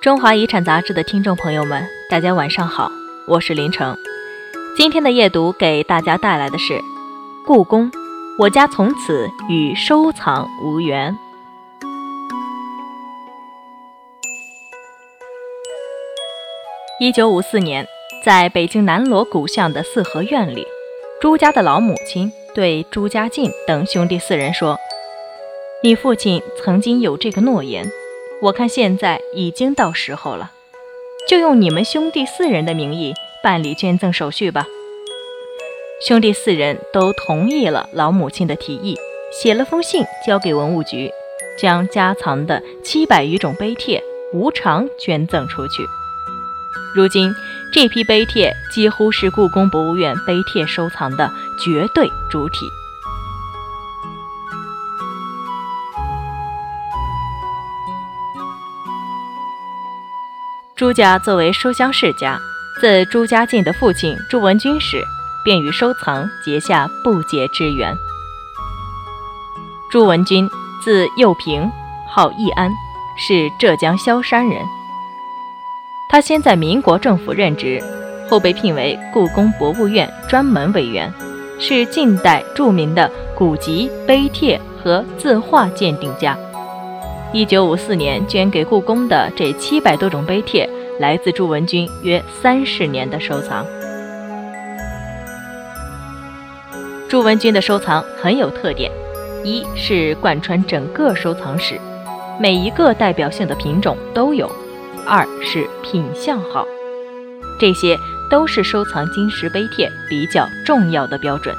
中华遗产杂志的听众朋友们，大家晚上好，我是林成。今天的夜读给大家带来的是《故宫》，我家从此与收藏无缘。一九五四年，在北京南锣鼓巷的四合院里，朱家的老母亲对朱家进等兄弟四人说：“你父亲曾经有这个诺言。”我看现在已经到时候了，就用你们兄弟四人的名义办理捐赠手续吧。兄弟四人都同意了老母亲的提议，写了封信交给文物局，将家藏的七百余种碑帖无偿捐赠出去。如今这批碑帖几乎是故宫博物院碑帖收藏的绝对主体。朱家作为书香世家，自朱家进的父亲朱文君时，便与收藏结下不解之缘。朱文君字幼平，号义安，是浙江萧山人。他先在民国政府任职，后被聘为故宫博物院专门委员，是近代著名的古籍、碑帖和字画鉴定家。一九五四年捐给故宫的这七百多种碑帖，来自朱文君约三十年的收藏。朱文君的收藏很有特点：一是贯穿整个收藏史，每一个代表性的品种都有；二是品相好，这些都是收藏金石碑帖比较重要的标准。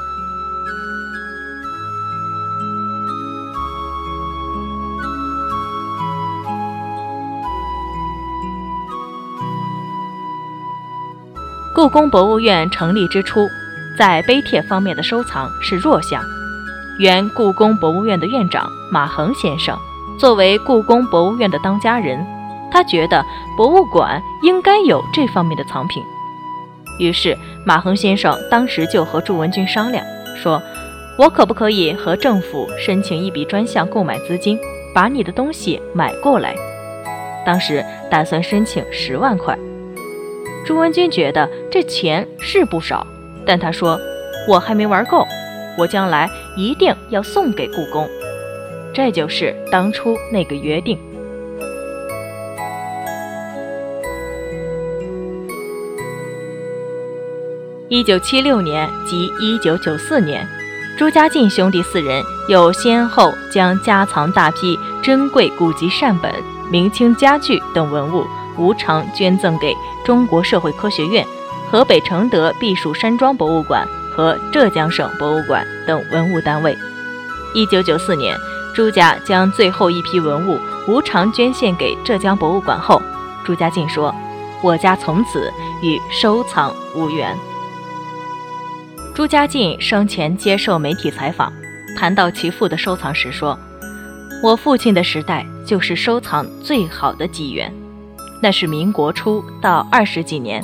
故宫博物院成立之初，在碑帖方面的收藏是弱项。原故宫博物院的院长马衡先生，作为故宫博物院的当家人，他觉得博物馆应该有这方面的藏品。于是，马衡先生当时就和朱文君商量，说：“我可不可以和政府申请一笔专项购买资金，把你的东西买过来？”当时打算申请十万块。朱文君觉得这钱是不少，但他说：“我还没玩够，我将来一定要送给故宫。”这就是当初那个约定。一九七六年及一九九四年，朱家进兄弟四人又先后将家藏大批珍贵古籍善本、明清家具等文物。无偿捐赠给中国社会科学院、河北承德避暑山庄博物馆和浙江省博物馆等文物单位。一九九四年，朱家将最后一批文物无偿捐献给浙江博物馆后，朱家进说：“我家从此与收藏无缘。”朱家进生前接受媒体采访，谈到其父的收藏时说：“我父亲的时代就是收藏最好的机缘。”那是民国初到二十几年，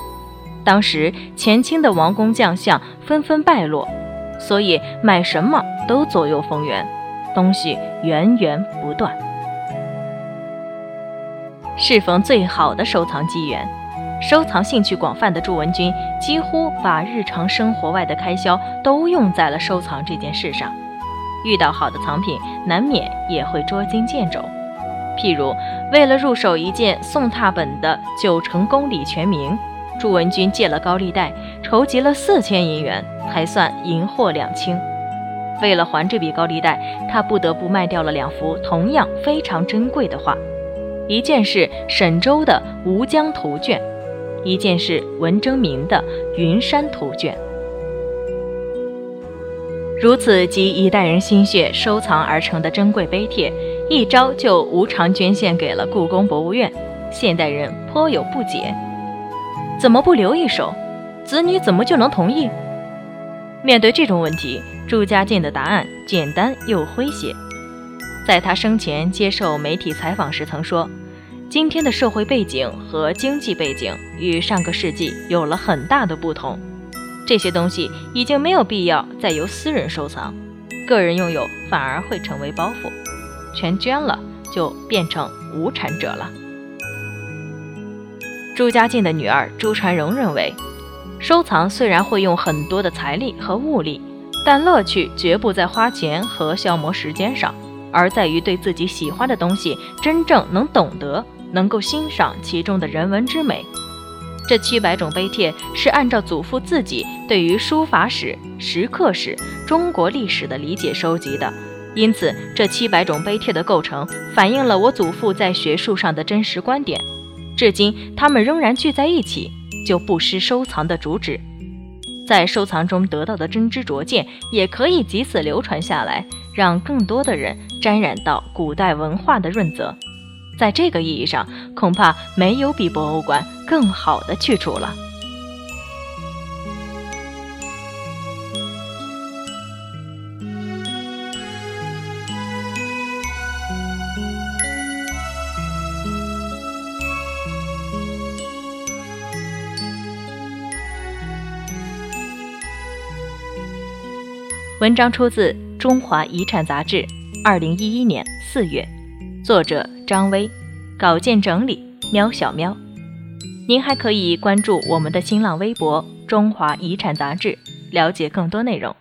当时前清的王公将相纷纷败落，所以买什么都左右逢源，东西源源不断。适逢最好的收藏机缘，收藏兴趣广泛的朱文君几乎把日常生活外的开销都用在了收藏这件事上。遇到好的藏品，难免也会捉襟见肘。譬如，为了入手一件宋拓本的《九成宫李全名》，朱文君借了高利贷，筹集了四千银元，才算银货两清。为了还这笔高利贷，他不得不卖掉了两幅同样非常珍贵的画，一件是沈周的《吴江图卷》，一件是文征明的《云山图卷》。如此集一代人心血收藏而成的珍贵碑帖。一招就无偿捐献给了故宫博物院，现代人颇有不解：怎么不留一手？子女怎么就能同意？面对这种问题，朱家进的答案简单又诙谐。在他生前接受媒体采访时曾说：“今天的社会背景和经济背景与上个世纪有了很大的不同，这些东西已经没有必要再由私人收藏，个人拥有反而会成为包袱。”全捐了，就变成无产者了。朱家靖的女儿朱传荣认为，收藏虽然会用很多的财力和物力，但乐趣绝不在花钱和消磨时间上，而在于对自己喜欢的东西真正能懂得，能够欣赏其中的人文之美。这七百种碑帖是按照祖父自己对于书法史、石刻史、中国历史的理解收集的，因此这七百种碑帖的构成反映了我祖父在学术上的真实观点。至今，他们仍然聚在一起，就不失收藏的主旨。在收藏中得到的真知灼见，也可以及此流传下来，让更多的人沾染到古代文化的润泽。在这个意义上，恐怕没有比博物馆更好的去处了。文章出自《中华遗产》杂志，二零一一年四月。作者张威，稿件整理喵小喵。您还可以关注我们的新浪微博“中华遗产杂志”，了解更多内容。